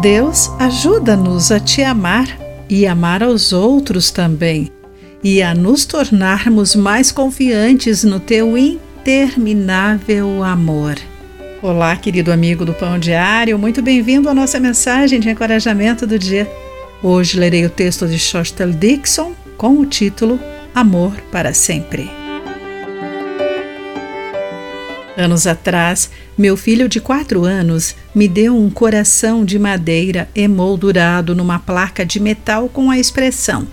Deus ajuda-nos a te amar e amar aos outros também, e a nos tornarmos mais confiantes no teu interminável amor. Olá, querido amigo do Pão Diário, muito bem-vindo à nossa mensagem de encorajamento do dia. Hoje lerei o texto de Shostel Dixon com o título Amor para Sempre. Anos atrás, meu filho de quatro anos me deu um coração de madeira emoldurado numa placa de metal com a expressão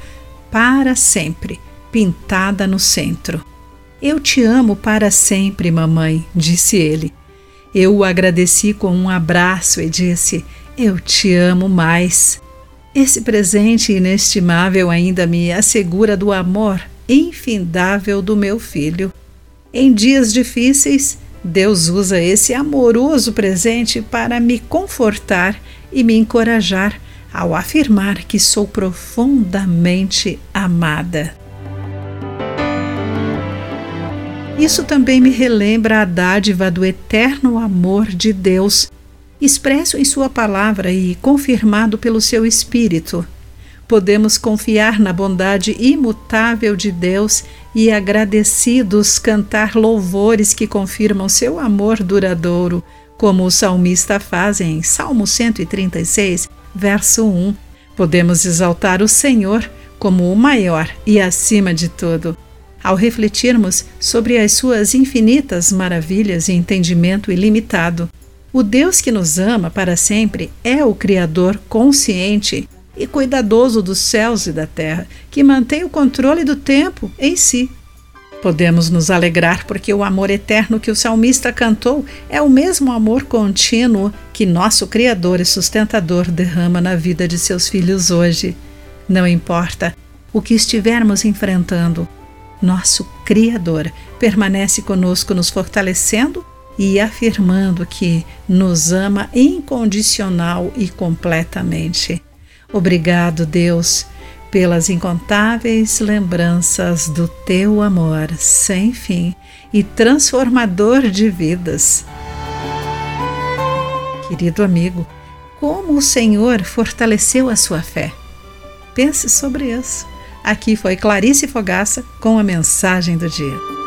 Para sempre, pintada no centro. Eu te amo para sempre, mamãe, disse ele. Eu o agradeci com um abraço e disse: Eu te amo mais. Esse presente inestimável ainda me assegura do amor infindável do meu filho. Em dias difíceis, Deus usa esse amoroso presente para me confortar e me encorajar ao afirmar que sou profundamente amada. Isso também me relembra a dádiva do eterno amor de Deus, expresso em Sua palavra e confirmado pelo seu Espírito podemos confiar na bondade imutável de Deus e agradecidos cantar louvores que confirmam seu amor duradouro, como o salmista faz em Salmo 136, verso 1. Podemos exaltar o Senhor como o maior e acima de tudo. Ao refletirmos sobre as suas infinitas maravilhas e entendimento ilimitado, o Deus que nos ama para sempre é o Criador consciente e cuidadoso dos céus e da terra, que mantém o controle do tempo em si. Podemos nos alegrar porque o amor eterno que o salmista cantou é o mesmo amor contínuo que nosso Criador e sustentador derrama na vida de seus filhos hoje. Não importa o que estivermos enfrentando, nosso Criador permanece conosco, nos fortalecendo e afirmando que nos ama incondicional e completamente. Obrigado, Deus, pelas incontáveis lembranças do teu amor sem fim e transformador de vidas. Querido amigo, como o Senhor fortaleceu a sua fé? Pense sobre isso. Aqui foi Clarice Fogaça com a mensagem do dia.